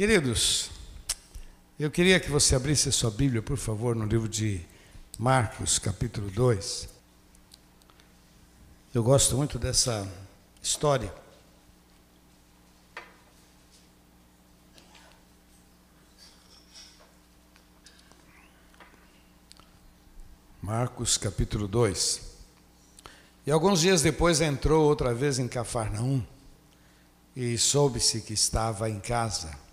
Queridos, eu queria que você abrisse a sua Bíblia, por favor, no livro de Marcos, capítulo 2. Eu gosto muito dessa história. Marcos capítulo 2. E alguns dias depois entrou outra vez em Cafarnaum e soube-se que estava em casa.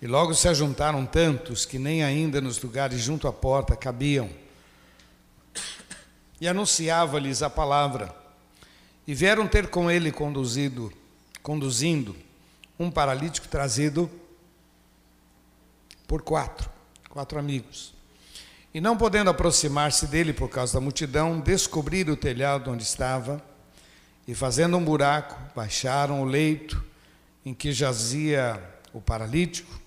E logo se ajuntaram tantos que nem ainda nos lugares junto à porta cabiam. E anunciava-lhes a palavra. E vieram ter com ele conduzido, conduzindo um paralítico trazido por quatro, quatro amigos. E não podendo aproximar-se dele por causa da multidão, descobriram o telhado onde estava e, fazendo um buraco, baixaram o leito em que jazia o paralítico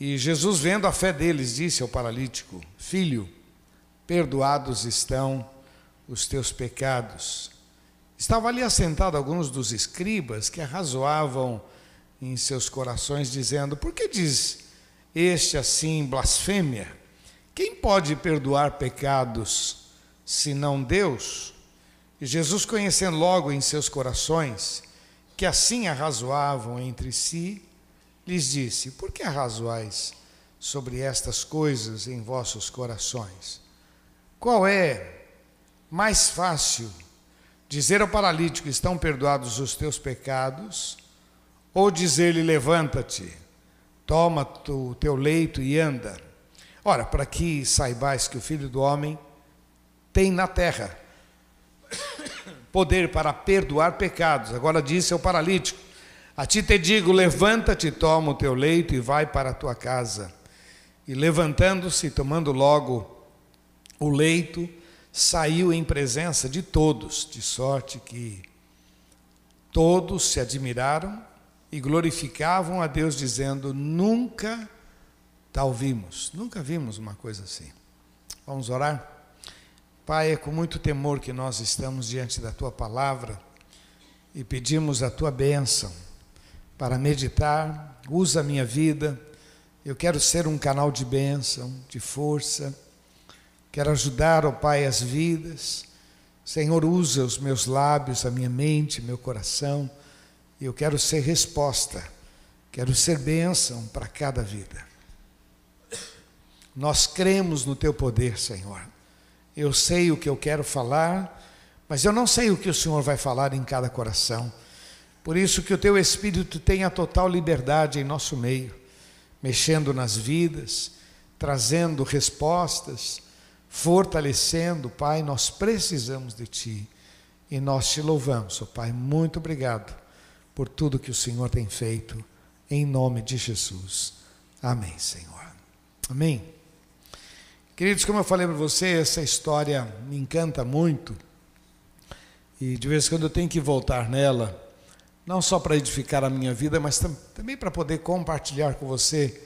e Jesus, vendo a fé deles, disse ao paralítico: Filho, perdoados estão os teus pecados. Estavam ali assentados alguns dos escribas que arrazoavam em seus corações, dizendo: Por que diz este assim blasfêmia? Quem pode perdoar pecados senão Deus? E Jesus, conhecendo logo em seus corações que assim arrazoavam entre si, lhes disse: Por que arrazoais sobre estas coisas em vossos corações? Qual é mais fácil dizer ao paralítico: Estão perdoados os teus pecados? Ou dizer-lhe: Levanta-te, toma o teu leito e anda? Ora, para que saibais que o filho do homem tem na terra poder para perdoar pecados. Agora disse ao paralítico: a ti te digo: levanta-te, toma o teu leito e vai para a tua casa. E levantando-se, tomando logo o leito, saiu em presença de todos, de sorte que todos se admiraram e glorificavam a Deus, dizendo: Nunca tal vimos, nunca vimos uma coisa assim. Vamos orar? Pai, é com muito temor que nós estamos diante da tua palavra e pedimos a tua bênção para meditar, usa a minha vida. Eu quero ser um canal de bênção, de força. Quero ajudar, ó Pai, as vidas. Senhor, usa os meus lábios, a minha mente, meu coração. Eu quero ser resposta. Quero ser bênção para cada vida. Nós cremos no teu poder, Senhor. Eu sei o que eu quero falar, mas eu não sei o que o Senhor vai falar em cada coração. Por isso que o teu Espírito tenha total liberdade em nosso meio, mexendo nas vidas, trazendo respostas, fortalecendo, Pai, nós precisamos de Ti e nós te louvamos, oh Pai, muito obrigado por tudo que o Senhor tem feito, em nome de Jesus. Amém, Senhor. Amém. Queridos, como eu falei para você, essa história me encanta muito e de vez em quando eu tenho que voltar nela não só para edificar a minha vida, mas tam também para poder compartilhar com você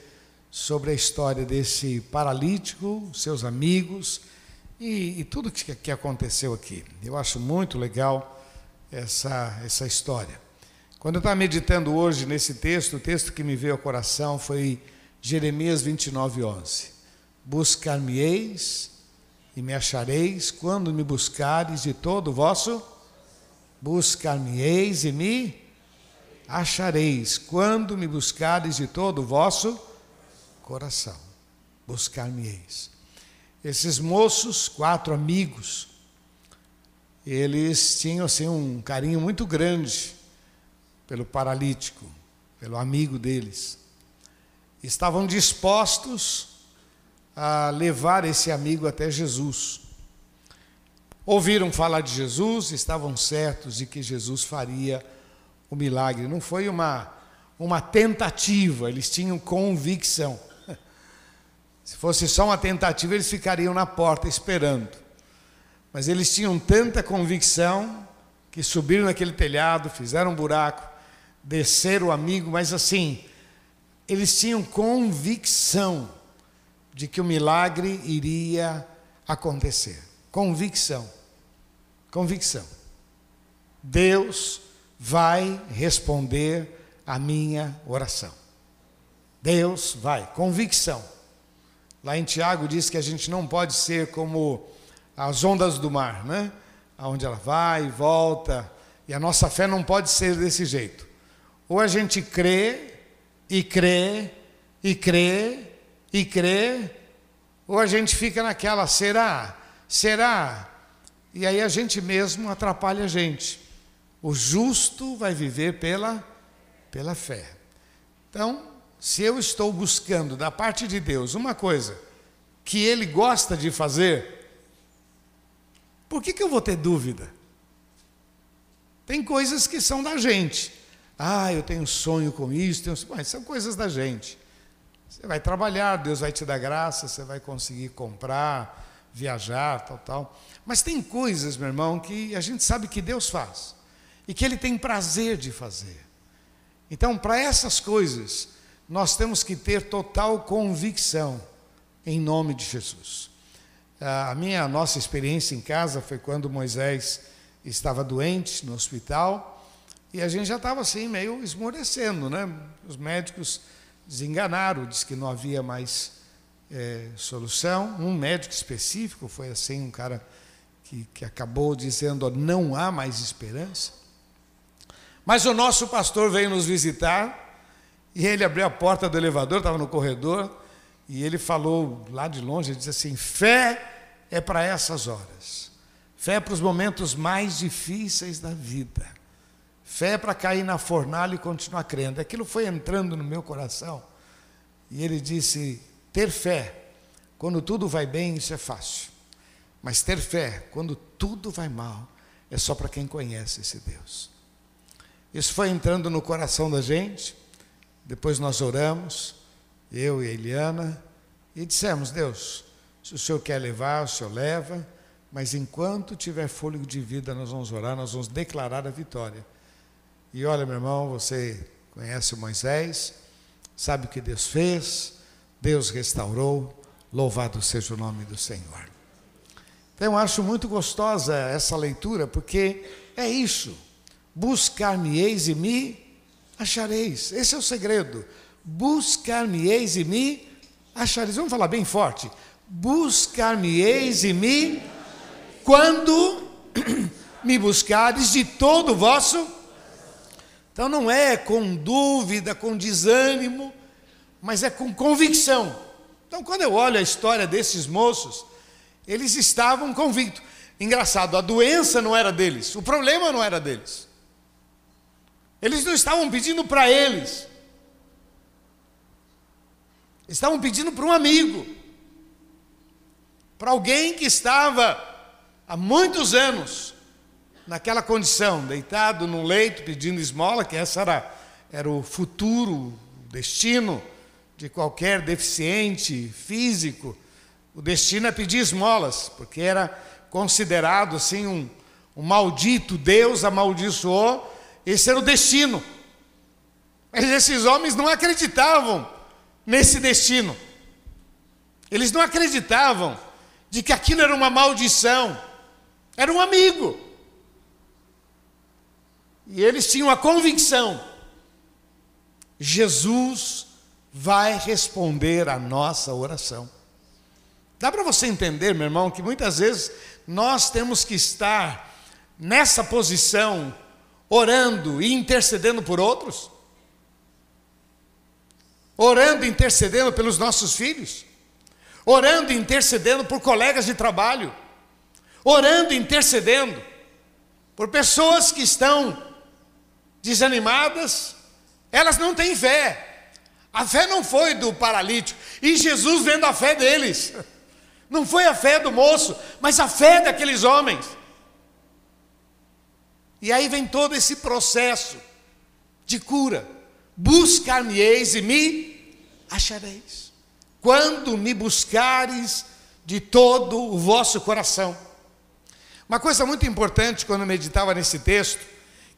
sobre a história desse paralítico, seus amigos e, e tudo que, que aconteceu aqui. Eu acho muito legal essa, essa história. Quando eu estava meditando hoje nesse texto, o texto que me veio ao coração foi Jeremias 29, 11. Buscar-me-eis e me achareis quando me buscares de todo o vosso. Buscar-me-eis e me achareis quando me buscares de todo o vosso coração. Buscar-me-eis. Esses moços, quatro amigos, eles tinham assim um carinho muito grande pelo paralítico, pelo amigo deles. Estavam dispostos a levar esse amigo até Jesus. Ouviram falar de Jesus, estavam certos de que Jesus faria o milagre, não foi uma, uma tentativa, eles tinham convicção. Se fosse só uma tentativa, eles ficariam na porta esperando. Mas eles tinham tanta convicção que subiram naquele telhado, fizeram um buraco, desceram o amigo, mas assim, eles tinham convicção de que o milagre iria acontecer. Convicção. Convicção. Deus vai responder a minha oração. Deus vai. Convicção. Lá em Tiago diz que a gente não pode ser como as ondas do mar, né? Onde ela vai e volta. E a nossa fé não pode ser desse jeito. Ou a gente crê e crê e crê e crê, ou a gente fica naquela será, será, e aí a gente mesmo atrapalha a gente. O justo vai viver pela pela fé. Então, se eu estou buscando da parte de Deus uma coisa que Ele gosta de fazer, por que, que eu vou ter dúvida? Tem coisas que são da gente. Ah, eu tenho sonho com isso, tenho... mas são coisas da gente. Você vai trabalhar, Deus vai te dar graça, você vai conseguir comprar, viajar, tal, tal. Mas tem coisas, meu irmão, que a gente sabe que Deus faz e que Ele tem prazer de fazer. Então, para essas coisas, nós temos que ter total convicção em nome de Jesus. A minha, a nossa experiência em casa foi quando Moisés estava doente no hospital e a gente já estava assim meio esmorecendo, né? Os médicos desenganaram, disse que não havia mais é, solução. Um médico específico foi assim, um cara que, que acabou dizendo: não há mais esperança. Mas o nosso pastor veio nos visitar e ele abriu a porta do elevador, estava no corredor, e ele falou lá de longe, ele disse assim: fé é para essas horas, fé é para os momentos mais difíceis da vida, fé é para cair na fornalha e continuar crendo. Aquilo foi entrando no meu coração, e ele disse: ter fé, quando tudo vai bem, isso é fácil, mas ter fé, quando tudo vai mal, é só para quem conhece esse Deus. Isso foi entrando no coração da gente. Depois nós oramos, eu e Eliana, e dissemos: Deus, se o Senhor quer levar, o Senhor leva, mas enquanto tiver fôlego de vida, nós vamos orar, nós vamos declarar a vitória. E olha, meu irmão, você conhece Moisés, sabe o que Deus fez, Deus restaurou, louvado seja o nome do Senhor. Então eu acho muito gostosa essa leitura, porque é isso. Buscar-me-eis e me achareis. Esse é o segredo. Buscar-me-eis e me achareis. Vamos falar bem forte. Buscar-me-eis e me quando me buscares de todo o vosso. Então não é com dúvida, com desânimo, mas é com convicção. Então quando eu olho a história desses moços, eles estavam convictos. Engraçado, a doença não era deles, o problema não era deles. Eles não estavam pedindo para eles, estavam pedindo para um amigo, para alguém que estava há muitos anos naquela condição, deitado num leito pedindo esmola, que essa era, era o futuro, o destino de qualquer deficiente físico. O destino é pedir esmolas, porque era considerado assim um, um maldito, Deus amaldiçoou esse era o destino. Mas esses homens não acreditavam nesse destino. Eles não acreditavam de que aquilo era uma maldição. Era um amigo. E eles tinham a convicção: Jesus vai responder a nossa oração. Dá para você entender, meu irmão, que muitas vezes nós temos que estar nessa posição orando e intercedendo por outros? Orando e intercedendo pelos nossos filhos? Orando e intercedendo por colegas de trabalho? Orando e intercedendo por pessoas que estão desanimadas? Elas não têm fé. A fé não foi do paralítico. E Jesus vendo a fé deles. Não foi a fé do moço, mas a fé daqueles homens. E aí vem todo esse processo de cura. Buscar-me-eis e me achareis. Quando me buscares de todo o vosso coração. Uma coisa muito importante quando eu meditava nesse texto,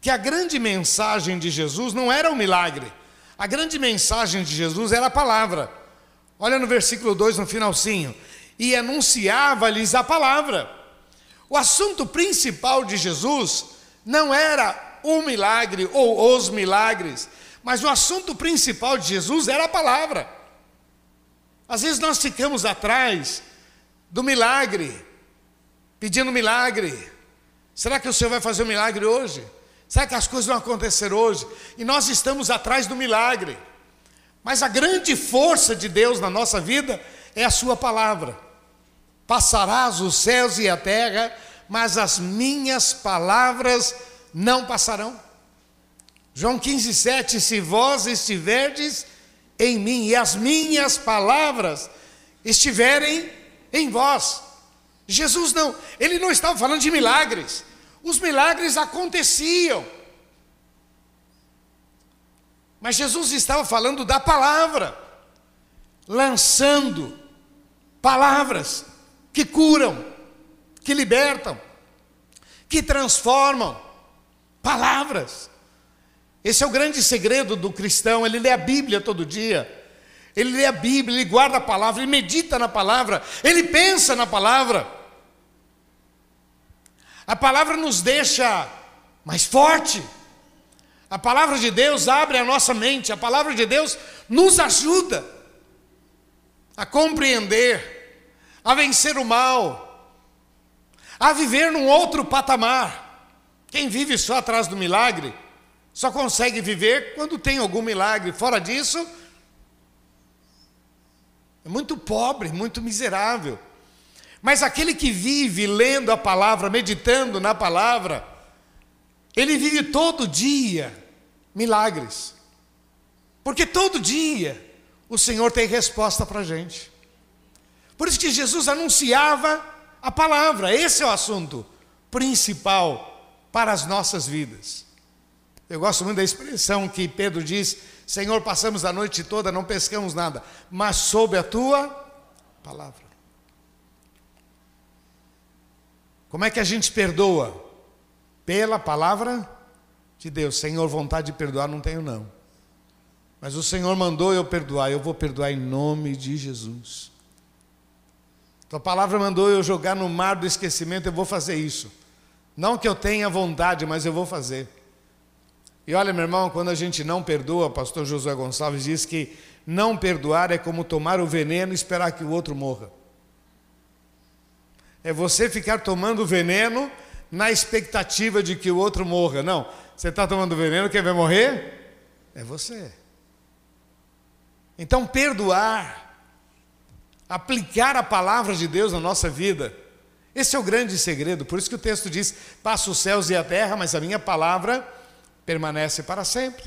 que a grande mensagem de Jesus não era o milagre. A grande mensagem de Jesus era a palavra. Olha no versículo 2, no finalzinho. E anunciava-lhes a palavra. O assunto principal de Jesus não era um milagre ou os milagres, Mas o assunto principal de Jesus era a palavra. Às vezes nós ficamos atrás do milagre, pedindo milagre. Será que o Senhor vai fazer um milagre hoje? Será que as coisas vão acontecer hoje? E nós estamos atrás do milagre. Mas a grande força de Deus na nossa vida é a Sua palavra. Passarás os céus e a terra, mas as minhas palavras não passarão. João 15, 7: Se vós estiverdes em mim e as minhas palavras estiverem em vós. Jesus não, ele não estava falando de milagres, os milagres aconteciam. Mas Jesus estava falando da palavra, lançando palavras que curam, que libertam, que transformam. Palavras. Esse é o grande segredo do cristão, ele lê a Bíblia todo dia. Ele lê a Bíblia, ele guarda a palavra, ele medita na palavra, ele pensa na palavra. A palavra nos deixa mais forte. A palavra de Deus abre a nossa mente, a palavra de Deus nos ajuda a compreender, a vencer o mal, a viver num outro patamar. Quem vive só atrás do milagre, só consegue viver quando tem algum milagre. Fora disso, é muito pobre, muito miserável. Mas aquele que vive lendo a palavra, meditando na palavra, ele vive todo dia milagres. Porque todo dia o Senhor tem resposta para a gente. Por isso que Jesus anunciava a palavra, esse é o assunto principal para as nossas vidas. Eu gosto muito da expressão que Pedro diz: Senhor, passamos a noite toda, não pescamos nada, mas sob a tua palavra. Como é que a gente perdoa? Pela palavra de Deus. Senhor, vontade de perdoar não tenho, não. Mas o Senhor mandou eu perdoar, eu vou perdoar em nome de Jesus. Tua palavra mandou eu jogar no mar do esquecimento, eu vou fazer isso. Não que eu tenha vontade, mas eu vou fazer. E olha, meu irmão, quando a gente não perdoa, o pastor Josué Gonçalves diz que não perdoar é como tomar o veneno e esperar que o outro morra. É você ficar tomando veneno na expectativa de que o outro morra. Não, você está tomando veneno, quem vai morrer? É você. Então, perdoar, aplicar a palavra de Deus na nossa vida, esse é o grande segredo. Por isso que o texto diz: passa os céus e a terra, mas a minha palavra permanece para sempre.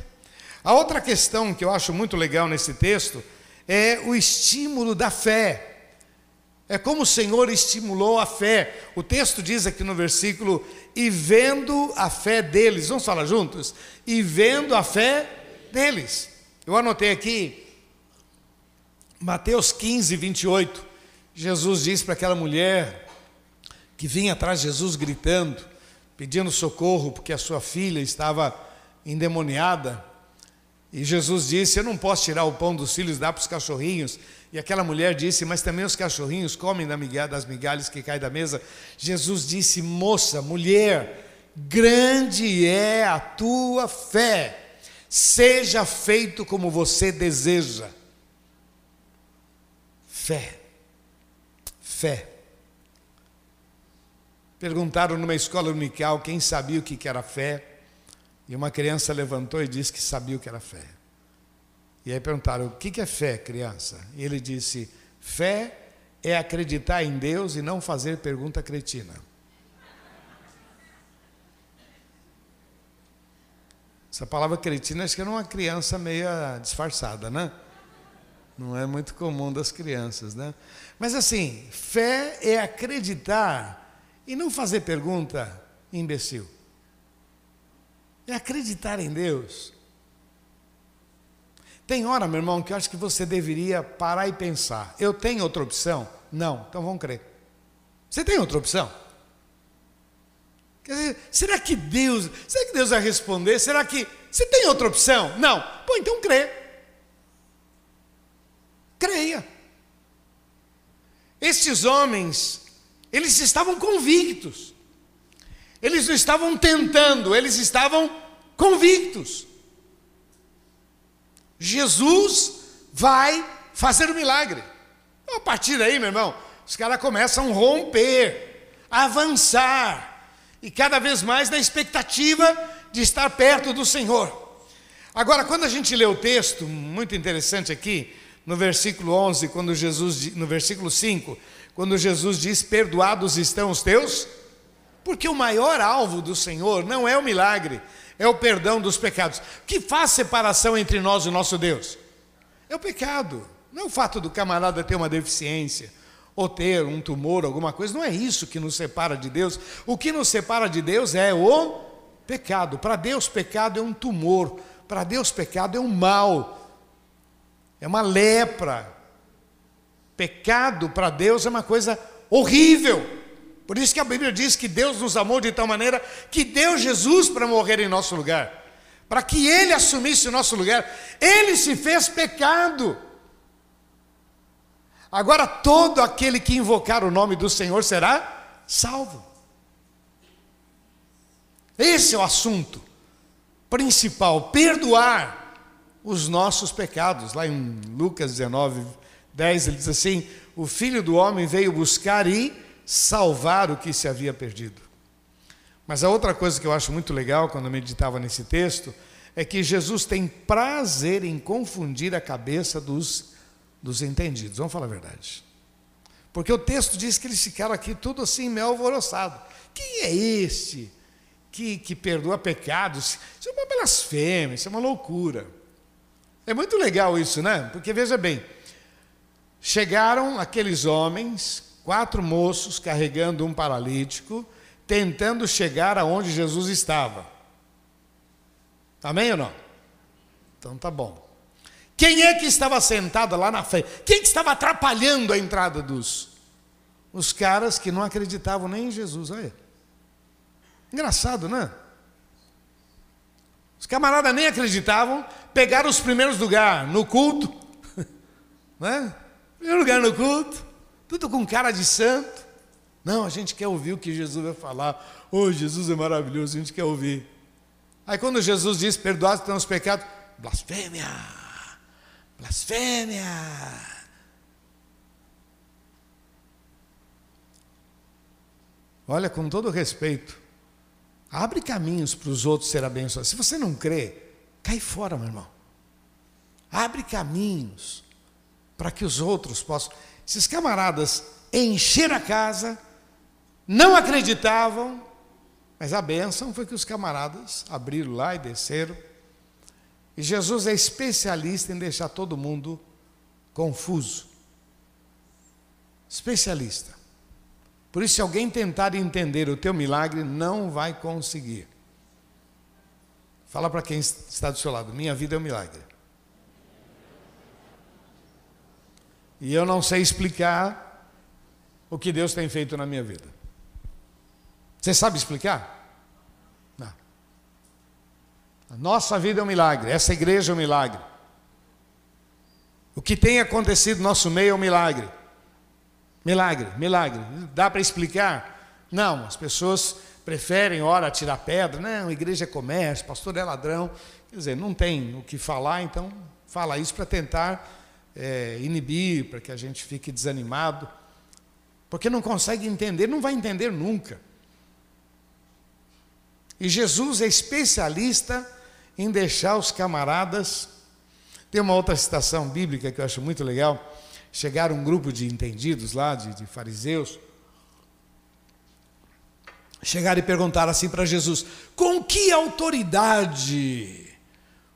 A outra questão que eu acho muito legal nesse texto é o estímulo da fé. É como o Senhor estimulou a fé. O texto diz aqui no versículo: e vendo a fé deles. Vamos falar juntos? E vendo a fé deles. Eu anotei aqui, Mateus 15, 28. Jesus diz para aquela mulher que vinha atrás de Jesus gritando, pedindo socorro, porque a sua filha estava endemoniada. E Jesus disse: Eu não posso tirar o pão dos filhos e dar para os cachorrinhos. E aquela mulher disse: Mas também os cachorrinhos comem das migalhas que caem da mesa. Jesus disse: Moça, mulher, grande é a tua fé, seja feito como você deseja. Fé, fé. Perguntaram numa escola unical quem sabia o que era fé. E uma criança levantou e disse que sabia o que era fé. E aí perguntaram: o que é fé, criança? E ele disse: fé é acreditar em Deus e não fazer pergunta cretina. Essa palavra cretina acho que era uma criança meio disfarçada, né? Não é muito comum das crianças, né? Mas assim, fé é acreditar e não fazer pergunta imbecil. É acreditar em Deus. Tem hora, meu irmão, que eu acho que você deveria parar e pensar: eu tenho outra opção? Não, então vamos crer. Você tem outra opção? Dizer, será que Deus, será que Deus vai responder? Será que você tem outra opção? Não. Pô, então crê. Creia. Estes homens, eles estavam convictos. Eles não estavam tentando, eles estavam convictos. Jesus vai fazer o milagre. Então, a partir daí, meu irmão, os caras começam a romper, a avançar, e cada vez mais na expectativa de estar perto do Senhor. Agora, quando a gente lê o texto, muito interessante aqui, no versículo 11, quando Jesus, no versículo 5, quando Jesus diz: Perdoados estão os teus, porque o maior alvo do Senhor não é o milagre, é o perdão dos pecados. O que faz separação entre nós e o nosso Deus? É o pecado. Não é o fato do camarada ter uma deficiência ou ter um tumor, alguma coisa. Não é isso que nos separa de Deus. O que nos separa de Deus é o pecado. Para Deus, pecado é um tumor. Para Deus, pecado é um mal. É uma lepra. Pecado para Deus é uma coisa horrível. Por isso que a Bíblia diz que Deus nos amou de tal maneira que deu Jesus para morrer em nosso lugar, para que Ele assumisse o nosso lugar. Ele se fez pecado. Agora todo aquele que invocar o nome do Senhor será salvo. Esse é o assunto principal: perdoar os nossos pecados. Lá em Lucas 19, 10, ele diz assim: O filho do homem veio buscar e salvar o que se havia perdido. Mas a outra coisa que eu acho muito legal quando eu meditava nesse texto é que Jesus tem prazer em confundir a cabeça dos, dos entendidos. Vamos falar a verdade. Porque o texto diz que eles ficaram aqui tudo assim, meio alvoroçado. Quem é este que, que perdoa pecados? Isso é uma blasfêmia, isso é uma loucura. É muito legal isso, né? Porque veja bem, chegaram aqueles homens quatro moços carregando um paralítico, tentando chegar aonde Jesus estava. Amém ou não? Então tá bom. Quem é que estava sentado lá na frente? Quem que estava atrapalhando a entrada dos? Os caras que não acreditavam nem em Jesus. Olha. Engraçado, né? Os camaradas nem acreditavam, pegaram os primeiros lugares no culto. Né? Primeiro lugar no culto tudo com cara de santo. Não, a gente quer ouvir o que Jesus vai falar. Oh, Jesus é maravilhoso, a gente quer ouvir. Aí quando Jesus diz, perdoados estão os pecados, blasfêmia, blasfêmia. Olha, com todo respeito, abre caminhos para os outros serem abençoados. Se você não crê, cai fora, meu irmão. Abre caminhos para que os outros possam. Esses camaradas encheram a casa, não acreditavam, mas a bênção foi que os camaradas abriram lá e desceram. E Jesus é especialista em deixar todo mundo confuso. Especialista. Por isso, se alguém tentar entender o teu milagre, não vai conseguir. Fala para quem está do seu lado: minha vida é um milagre. E eu não sei explicar o que Deus tem feito na minha vida. Você sabe explicar? Não. A nossa vida é um milagre, essa igreja é um milagre. O que tem acontecido no nosso meio é um milagre. Milagre, milagre. Dá para explicar? Não, as pessoas preferem, ora, tirar pedra. Não, igreja é comércio, pastor é ladrão. Quer dizer, não tem o que falar, então fala isso para tentar é, inibir, para que a gente fique desanimado, porque não consegue entender, não vai entender nunca. E Jesus é especialista em deixar os camaradas. Tem uma outra citação bíblica que eu acho muito legal. Chegaram um grupo de entendidos lá, de, de fariseus, chegaram e perguntaram assim para Jesus: com que autoridade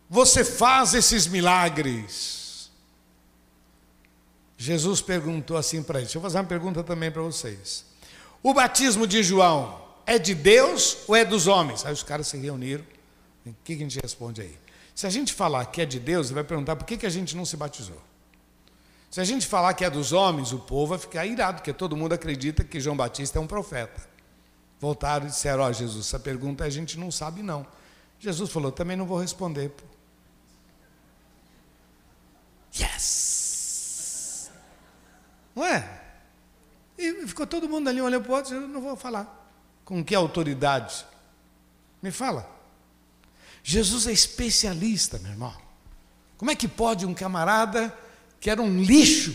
você faz esses milagres? Jesus perguntou assim para eles: Deixa eu fazer uma pergunta também para vocês. O batismo de João é de Deus ou é dos homens? Aí os caras se reuniram. O que a gente responde aí? Se a gente falar que é de Deus, ele vai perguntar por que, que a gente não se batizou. Se a gente falar que é dos homens, o povo vai ficar irado, porque todo mundo acredita que João Batista é um profeta. Voltaram e disseram: Ó, oh, Jesus, essa pergunta a gente não sabe, não. Jesus falou: Também não vou responder. Yes! Não é? E ficou todo mundo ali olhando para o outro, eu não vou falar. Com que autoridade? Me fala. Jesus é especialista, meu irmão. Como é que pode um camarada que era um lixo,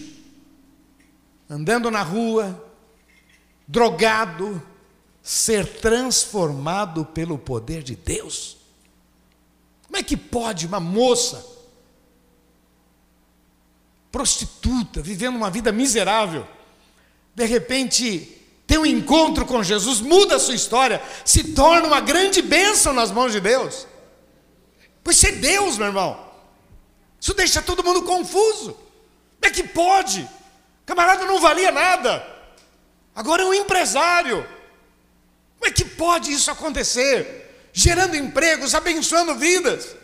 andando na rua, drogado, ser transformado pelo poder de Deus? Como é que pode uma moça, prostituta, vivendo uma vida miserável, de repente ter um encontro com Jesus, muda a sua história, se torna uma grande bênção nas mãos de Deus? Pois ser Deus, meu irmão. Isso deixa todo mundo confuso. Como é que pode? Camarada não valia nada. Agora é um empresário. Como é que pode isso acontecer? Gerando empregos, abençoando vidas.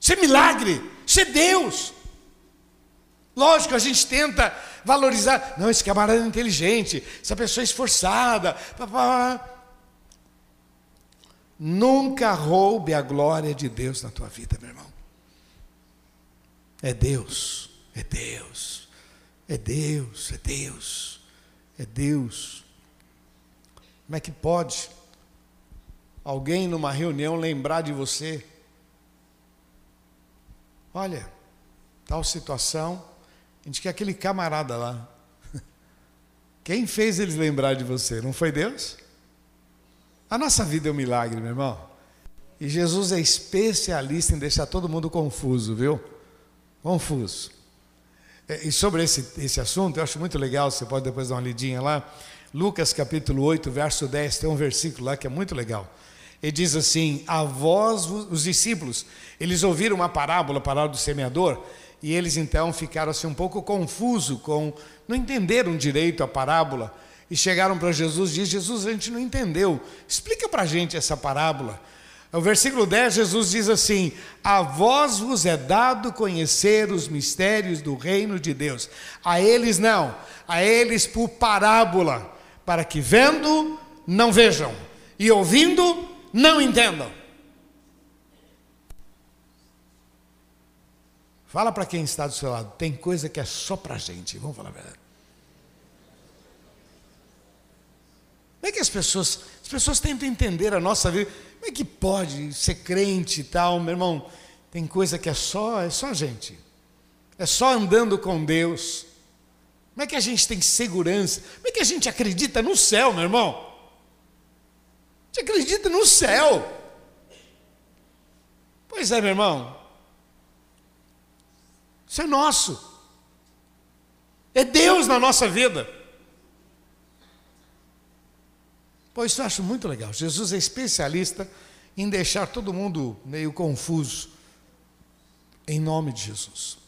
Isso é milagre, isso é Deus. Lógico, a gente tenta valorizar. Não, esse camarada é inteligente, essa pessoa é esforçada. Nunca roube a glória de Deus na tua vida, meu irmão. É Deus, é Deus, é Deus, é Deus, é Deus. Como é que pode alguém numa reunião lembrar de você? Olha, tal situação, a gente quer aquele camarada lá. Quem fez eles lembrar de você? Não foi Deus? A nossa vida é um milagre, meu irmão. E Jesus é especialista em deixar todo mundo confuso, viu? confuso. É, e sobre esse, esse assunto, eu acho muito legal, você pode depois dar uma lidinha lá. Lucas capítulo 8, verso 10, tem um versículo lá que é muito legal. Ele diz assim: A vós, os discípulos, eles ouviram uma parábola, a parábola do semeador, e eles então ficaram assim um pouco confusos, com, não entenderam direito a parábola, e chegaram para Jesus e diz: Jesus, a gente não entendeu, explica para a gente essa parábola. No versículo 10, Jesus diz assim: A vós vos é dado conhecer os mistérios do reino de Deus. A eles não, a eles por parábola, para que vendo, não vejam, e ouvindo, não entendam. Fala para quem está do seu lado, tem coisa que é só para a gente, vamos falar a verdade. Como é que as pessoas, as pessoas tentam entender a nossa vida? Como é que pode ser crente e tal, meu irmão? Tem coisa que é só, é só gente. É só andando com Deus. Como é que a gente tem segurança? Como é que a gente acredita no céu, meu irmão? A gente acredita no céu. Pois é, meu irmão. Isso é nosso. É Deus na nossa vida. Pois isso eu acho muito legal. Jesus é especialista em deixar todo mundo meio confuso. Em nome de Jesus.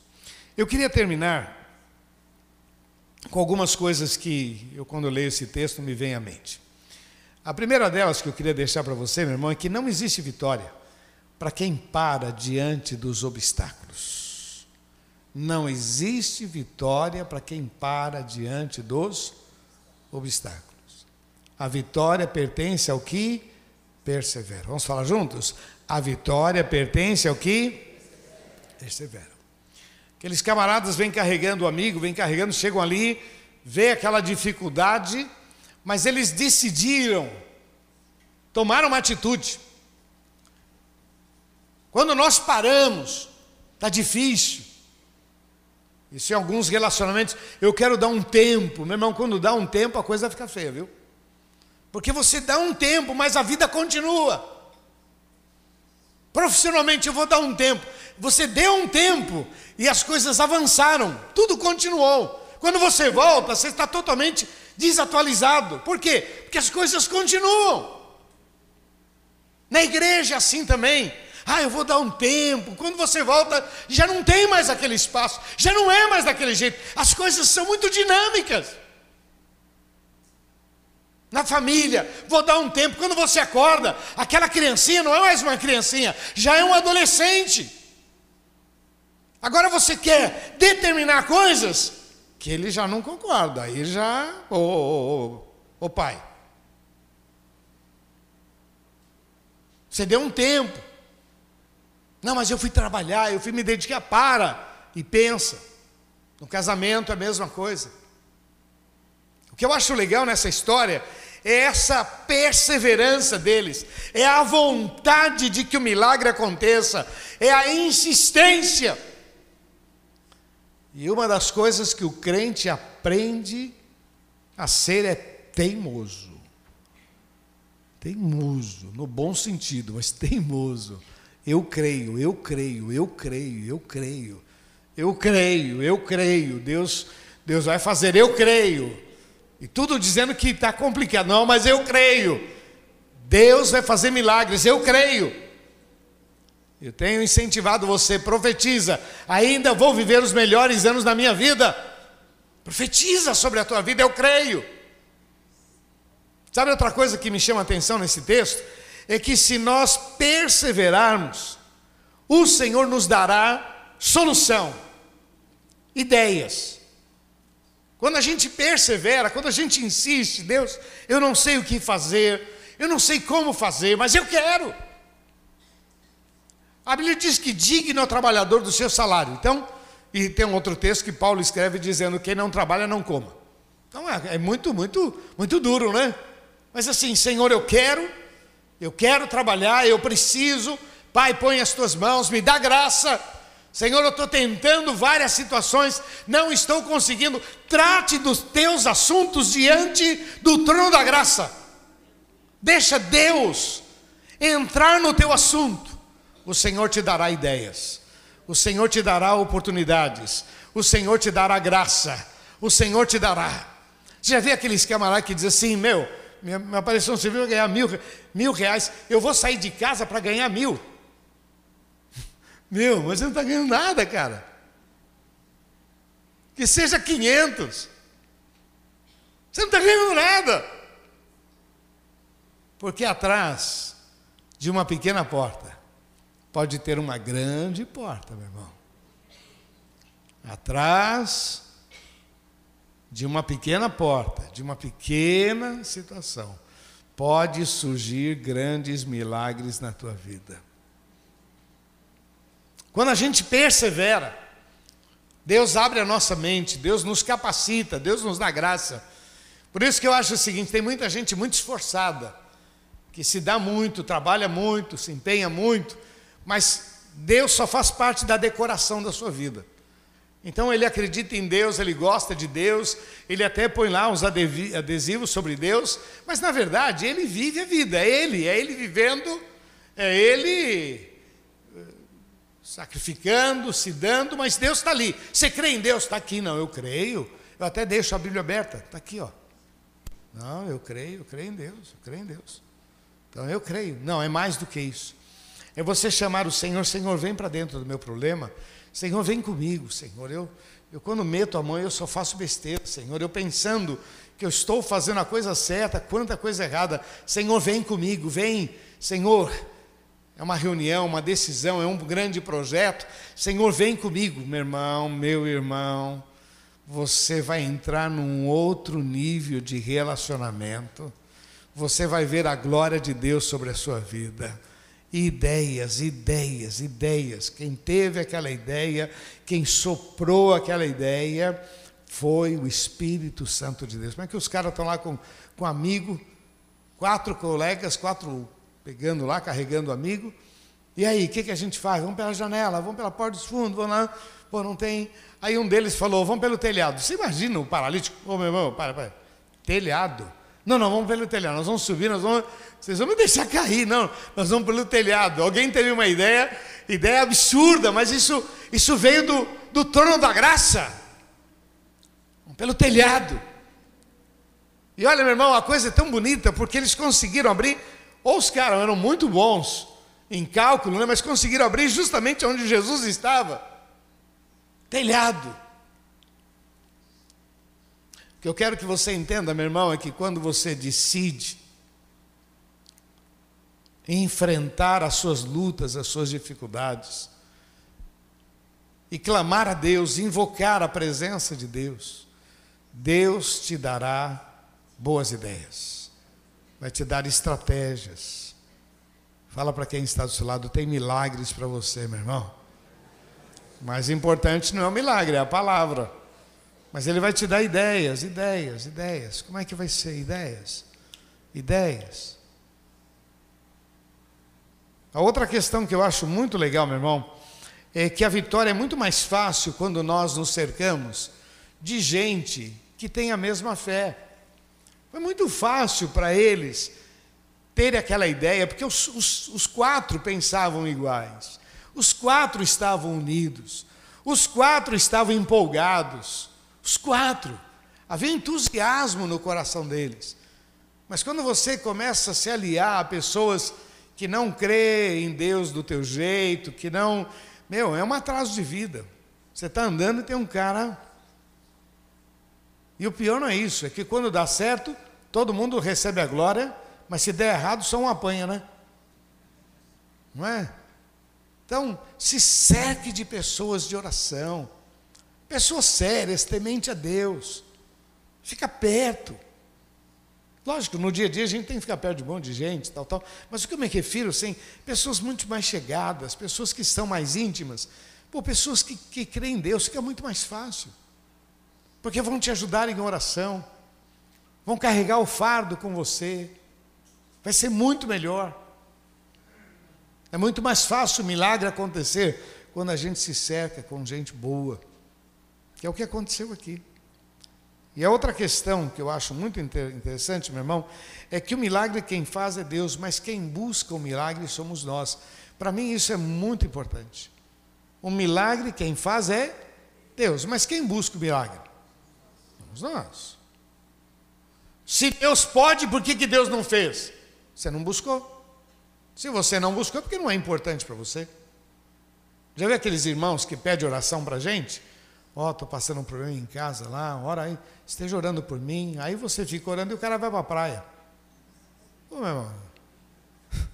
Eu queria terminar com algumas coisas que eu, quando eu leio esse texto, me vem à mente. A primeira delas que eu queria deixar para você, meu irmão, é que não existe vitória para quem para diante dos obstáculos. Não existe vitória para quem para diante dos obstáculos. A vitória pertence ao que persevera. Vamos falar juntos? A vitória pertence ao que persevera. Aqueles camaradas vêm carregando o amigo, vêm carregando, chegam ali, vê aquela dificuldade, mas eles decidiram, tomaram uma atitude. Quando nós paramos, está difícil. Isso em alguns relacionamentos, eu quero dar um tempo. Meu irmão, quando dá um tempo, a coisa fica feia, viu? Porque você dá um tempo, mas a vida continua. Profissionalmente eu vou dar um tempo. Você deu um tempo e as coisas avançaram, tudo continuou. Quando você volta, você está totalmente desatualizado. Por quê? Porque as coisas continuam. Na igreja é assim também. Ah, eu vou dar um tempo. Quando você volta, já não tem mais aquele espaço, já não é mais daquele jeito. As coisas são muito dinâmicas na família, vou dar um tempo. Quando você acorda, aquela criancinha não é mais uma criancinha, já é um adolescente. Agora você quer determinar coisas que ele já não concorda, aí já, ô, ô, ô, ô pai. Você deu um tempo. Não, mas eu fui trabalhar, eu fui me dedicar. Para e pensa. No casamento é a mesma coisa. O que eu acho legal nessa história é essa perseverança deles, é a vontade de que o milagre aconteça, é a insistência. E uma das coisas que o crente aprende a ser é teimoso. Teimoso, no bom sentido, mas teimoso. Eu creio, eu creio, eu creio, eu creio. Eu creio, eu creio. Deus, Deus vai fazer, eu creio. E tudo dizendo que está complicado. Não, mas eu creio. Deus vai fazer milagres, eu creio. Eu tenho incentivado você, profetiza. Ainda vou viver os melhores anos da minha vida. Profetiza sobre a tua vida, eu creio. Sabe outra coisa que me chama a atenção nesse texto? É que se nós perseverarmos, o Senhor nos dará solução, ideias. Quando a gente persevera, quando a gente insiste, Deus, eu não sei o que fazer, eu não sei como fazer, mas eu quero. A Bíblia diz que digno é o trabalhador do seu salário. Então, e tem um outro texto que Paulo escreve dizendo: quem não trabalha, não coma. Então é, é muito, muito, muito duro, né? Mas assim, Senhor, eu quero, eu quero trabalhar, eu preciso. Pai, põe as tuas mãos, me dá graça. Senhor, eu estou tentando várias situações, não estou conseguindo. Trate dos teus assuntos diante do trono da graça. Deixa Deus entrar no teu assunto o Senhor te dará ideias, o Senhor te dará oportunidades, o Senhor te dará graça, o Senhor te dará. Você já viu aquele esquema lá que diz assim: meu, minha, aparição civil vai ganhar mil, mil reais, eu vou sair de casa para ganhar mil. Meu, mas você não está ganhando nada, cara. Que seja 500. Você não está ganhando nada. Porque atrás de uma pequena porta pode ter uma grande porta, meu irmão. Atrás de uma pequena porta, de uma pequena situação, pode surgir grandes milagres na tua vida. Quando a gente persevera, Deus abre a nossa mente, Deus nos capacita, Deus nos dá graça. Por isso que eu acho o seguinte: tem muita gente muito esforçada, que se dá muito, trabalha muito, se empenha muito, mas Deus só faz parte da decoração da sua vida. Então ele acredita em Deus, ele gosta de Deus, ele até põe lá uns adesivos sobre Deus, mas na verdade ele vive a vida, é ele, é ele vivendo, é ele eh, sacrificando, se dando, mas Deus está ali. Você crê em Deus? Está aqui, não, eu creio. Eu até deixo a Bíblia aberta, está aqui, ó. Não, eu creio, eu creio em Deus, eu creio em Deus. Então eu creio. Não, é mais do que isso. É você chamar o Senhor, Senhor, vem para dentro do meu problema. Senhor, vem comigo, Senhor. Eu, eu quando meto a mão, eu só faço besteira, Senhor. Eu pensando que eu estou fazendo a coisa certa, quanta coisa errada. Senhor, vem comigo, vem, Senhor. É uma reunião, uma decisão, é um grande projeto. Senhor, vem comigo, meu irmão, meu irmão. Você vai entrar num outro nível de relacionamento. Você vai ver a glória de Deus sobre a sua vida ideias, ideias, ideias. Quem teve aquela ideia, quem soprou aquela ideia, foi o Espírito Santo de Deus. Como é que os caras estão lá com, com um amigo, quatro colegas, quatro pegando lá, carregando amigo. E aí, o que, que a gente faz? Vamos pela janela, vamos pela porta dos fundos, vamos lá. Pô, não tem. Aí um deles falou, vamos pelo telhado. Você imagina o paralítico? Ô, meu irmão, para, para. Telhado. Não, não, vamos pelo telhado. Nós vamos subir, nós vamos. Vocês vão me deixar cair, não. Nós vamos pelo telhado. Alguém teve uma ideia, ideia absurda, mas isso, isso veio do, do trono da graça. Pelo telhado. E olha, meu irmão, a coisa é tão bonita, porque eles conseguiram abrir, ou os caras eram muito bons em cálculo, né, mas conseguiram abrir justamente onde Jesus estava telhado. Que eu quero que você entenda, meu irmão, é que quando você decide enfrentar as suas lutas, as suas dificuldades, e clamar a Deus, invocar a presença de Deus, Deus te dará boas ideias, vai te dar estratégias. Fala para quem está do seu lado, tem milagres para você, meu irmão. Mais importante não é o milagre, é a palavra. Mas ele vai te dar ideias, ideias, ideias. Como é que vai ser? Ideias. Ideias. A outra questão que eu acho muito legal, meu irmão, é que a vitória é muito mais fácil quando nós nos cercamos de gente que tem a mesma fé. Foi muito fácil para eles ter aquela ideia, porque os, os, os quatro pensavam iguais, os quatro estavam unidos, os quatro estavam empolgados, os quatro. Havia entusiasmo no coração deles. Mas quando você começa a se aliar a pessoas que não crê em Deus do teu jeito, que não. Meu, é um atraso de vida. Você está andando e tem um cara. E o pior não é isso, é que quando dá certo, todo mundo recebe a glória, mas se der errado, só um apanha, né? Não é? Então, se cerque de pessoas de oração, pessoas sérias, temente a Deus. Fica perto. Lógico, no dia a dia a gente tem que ficar perto de um monte de gente, tal, tal. Mas o que eu me refiro, assim, pessoas muito mais chegadas, pessoas que são mais íntimas, pô, pessoas que, que creem em Deus, fica muito mais fácil. Porque vão te ajudar em oração, vão carregar o fardo com você, vai ser muito melhor. É muito mais fácil o milagre acontecer quando a gente se cerca com gente boa, que é o que aconteceu aqui. E a outra questão que eu acho muito interessante, meu irmão, é que o milagre quem faz é Deus, mas quem busca o milagre somos nós. Para mim isso é muito importante. O milagre quem faz é Deus, mas quem busca o milagre? Somos nós. Se Deus pode, por que, que Deus não fez? Você não buscou. Se você não buscou, é porque não é importante para você. Já viu aqueles irmãos que pedem oração para a gente? Ó, oh, estou passando um problema em casa lá, ora aí, esteja orando por mim. Aí você fica orando e o cara vai para a praia. Ô, meu irmão,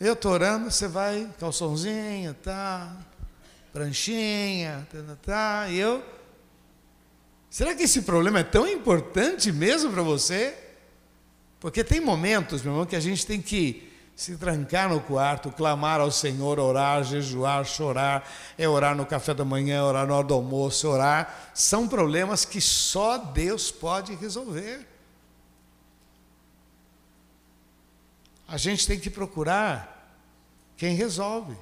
eu estou orando, você vai, calçãozinho, tá, pranchinha, tá, tá, tá, e eu. Será que esse problema é tão importante mesmo para você? Porque tem momentos, meu irmão, que a gente tem que se trancar no quarto, clamar ao Senhor, orar, jejuar, chorar, é orar no café da manhã, é orar na hora do almoço, é orar, são problemas que só Deus pode resolver. A gente tem que procurar quem resolve.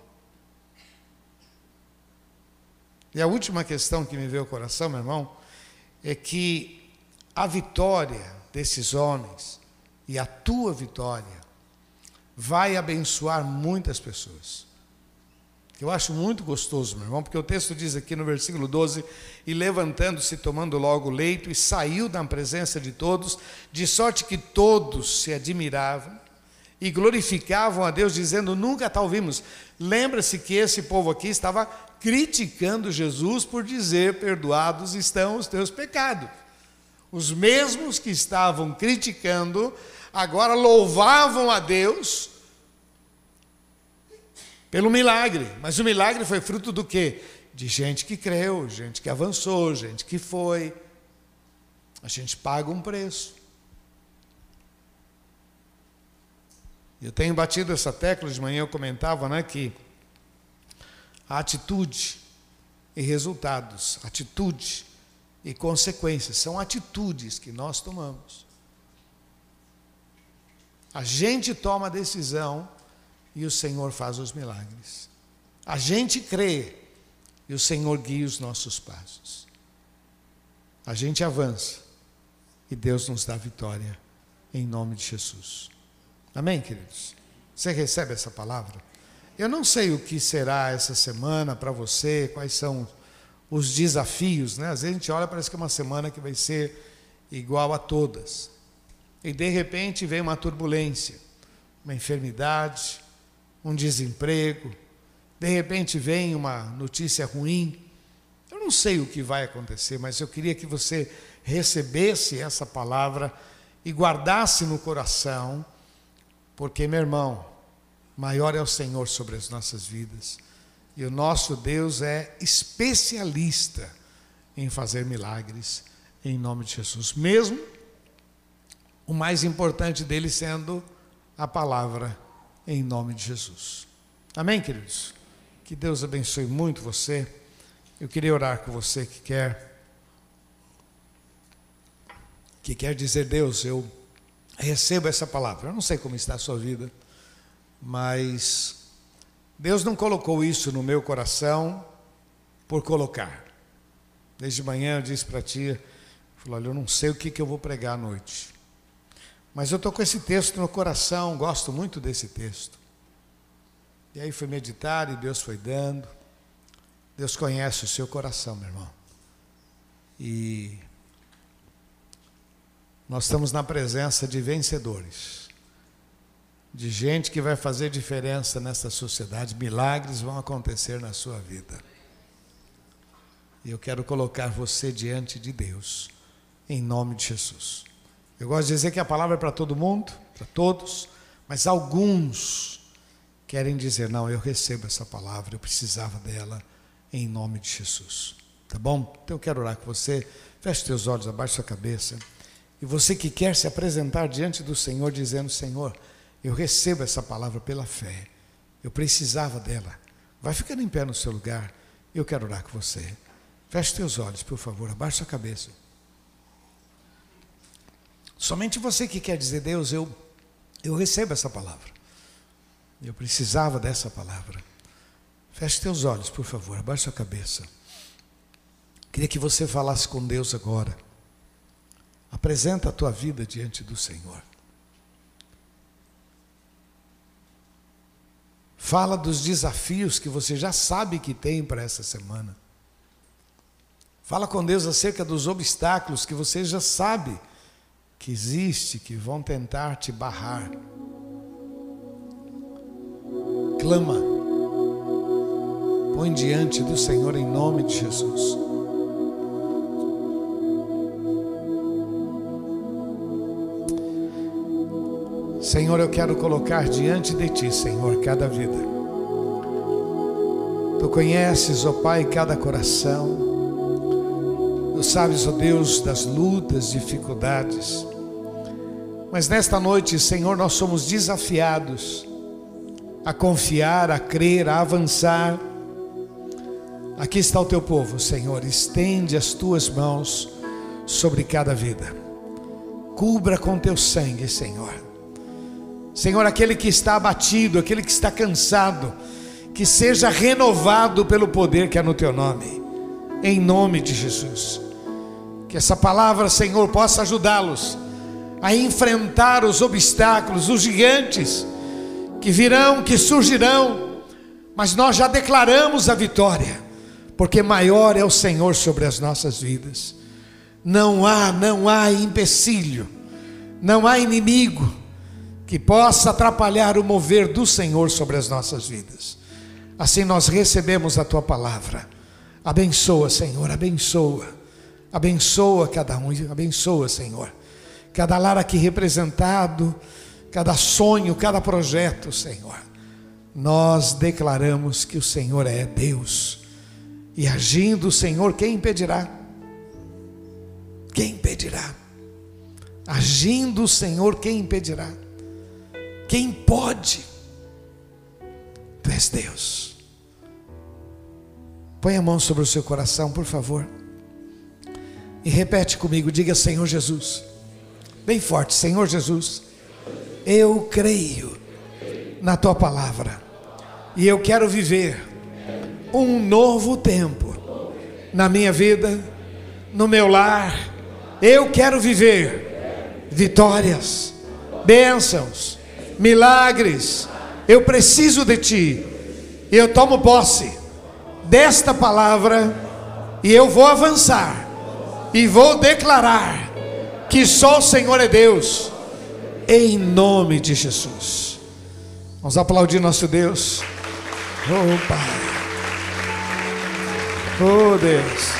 E a última questão que me veio ao coração, meu irmão, é que a vitória desses homens e a tua vitória vai abençoar muitas pessoas. Eu acho muito gostoso, meu irmão, porque o texto diz aqui no versículo 12: E levantando-se, tomando logo o leito, e saiu da presença de todos, de sorte que todos se admiravam e glorificavam a Deus, dizendo: Nunca tal vimos. Lembra-se que esse povo aqui estava criticando Jesus por dizer: Perdoados estão os teus pecados. Os mesmos que estavam criticando agora louvavam a Deus pelo milagre. Mas o milagre foi fruto do quê? De gente que creu, gente que avançou, gente que foi. A gente paga um preço. Eu tenho batido essa tecla de manhã, eu comentava né, que atitude e resultados, atitude e consequências, são atitudes que nós tomamos. A gente toma a decisão e o Senhor faz os milagres. A gente crê e o Senhor guia os nossos passos. A gente avança e Deus nos dá vitória em nome de Jesus. Amém, queridos? Você recebe essa palavra? Eu não sei o que será essa semana para você, quais são os desafios, né? Às vezes a gente olha, parece que é uma semana que vai ser igual a todas e de repente vem uma turbulência, uma enfermidade, um desemprego, de repente vem uma notícia ruim. Eu não sei o que vai acontecer, mas eu queria que você recebesse essa palavra e guardasse no coração, porque, meu irmão, maior é o Senhor sobre as nossas vidas. E o nosso Deus é especialista em fazer milagres em nome de Jesus. Mesmo o mais importante dele sendo a palavra em nome de Jesus. Amém, queridos? Que Deus abençoe muito você. Eu queria orar com você que quer que quer dizer Deus, eu recebo essa palavra. Eu não sei como está a sua vida, mas Deus não colocou isso no meu coração por colocar. Desde manhã eu disse para a tia, falou, olha, eu não sei o que, que eu vou pregar à noite. Mas eu estou com esse texto no coração, gosto muito desse texto. E aí fui meditar e Deus foi dando. Deus conhece o seu coração, meu irmão. E nós estamos na presença de vencedores, de gente que vai fazer diferença nessa sociedade. Milagres vão acontecer na sua vida. E eu quero colocar você diante de Deus, em nome de Jesus. Eu gosto de dizer que a palavra é para todo mundo, para todos, mas alguns querem dizer: não, eu recebo essa palavra, eu precisava dela, em nome de Jesus. Tá bom? Então eu quero orar com você. Feche teus olhos, abaixe sua cabeça. E você que quer se apresentar diante do Senhor, dizendo: Senhor, eu recebo essa palavra pela fé, eu precisava dela. Vai ficando em pé no seu lugar, eu quero orar com você. Feche teus olhos, por favor, abaixe sua cabeça. Somente você que quer dizer, Deus, eu, eu recebo essa palavra. Eu precisava dessa palavra. Feche teus olhos, por favor, abaixe sua cabeça. Queria que você falasse com Deus agora. Apresenta a tua vida diante do Senhor. Fala dos desafios que você já sabe que tem para essa semana. Fala com Deus acerca dos obstáculos que você já sabe que existe, que vão tentar te barrar. Clama. Põe diante do Senhor em nome de Jesus. Senhor, eu quero colocar diante de Ti, Senhor, cada vida. Tu conheces, ó Pai, cada coração. Tu sabes, ó Deus, das lutas, dificuldades. Mas nesta noite, Senhor, nós somos desafiados a confiar, a crer, a avançar. Aqui está o teu povo, Senhor. Estende as tuas mãos sobre cada vida. Cubra com teu sangue, Senhor. Senhor, aquele que está abatido, aquele que está cansado, que seja renovado pelo poder que é no teu nome. Em nome de Jesus. Que essa palavra, Senhor, possa ajudá-los a enfrentar os obstáculos, os gigantes que virão, que surgirão, mas nós já declaramos a vitória, porque maior é o Senhor sobre as nossas vidas. Não há, não há empecilho, não há inimigo que possa atrapalhar o mover do Senhor sobre as nossas vidas. Assim nós recebemos a tua palavra. Abençoa, Senhor, abençoa. Abençoa cada um, abençoa, Senhor cada lar aqui representado, cada sonho, cada projeto, Senhor. Nós declaramos que o Senhor é Deus. E agindo o Senhor, quem impedirá? Quem impedirá? Agindo o Senhor, quem impedirá? Quem pode? Tu és Deus. Põe a mão sobre o seu coração, por favor. E repete comigo, diga Senhor Jesus bem forte: Senhor Jesus, eu creio na tua palavra e eu quero viver um novo tempo na minha vida, no meu lar. Eu quero viver vitórias, bênçãos, milagres. Eu preciso de ti. E eu tomo posse desta palavra e eu vou avançar e vou declarar que só o Senhor é Deus, em nome de Jesus. Vamos aplaudir nosso Deus. Oh Pai, oh Deus,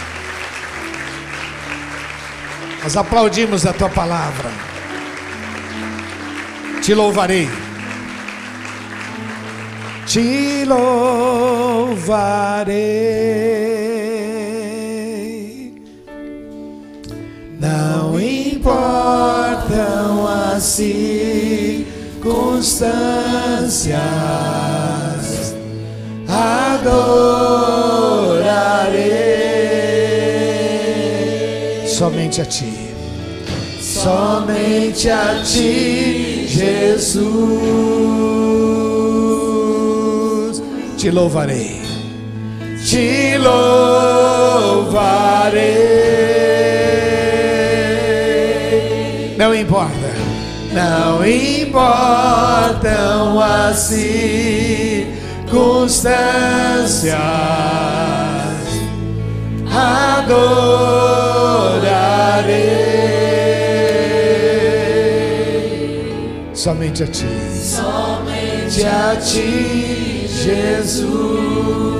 nós aplaudimos a tua palavra, te louvarei, te louvarei, não importam as circunstâncias, adorarei somente a Ti, somente a Ti, Jesus. te louvarei, te louvarei. Importa, não importam as circunstâncias, adorarei. Somente a ti, somente a ti, Jesus.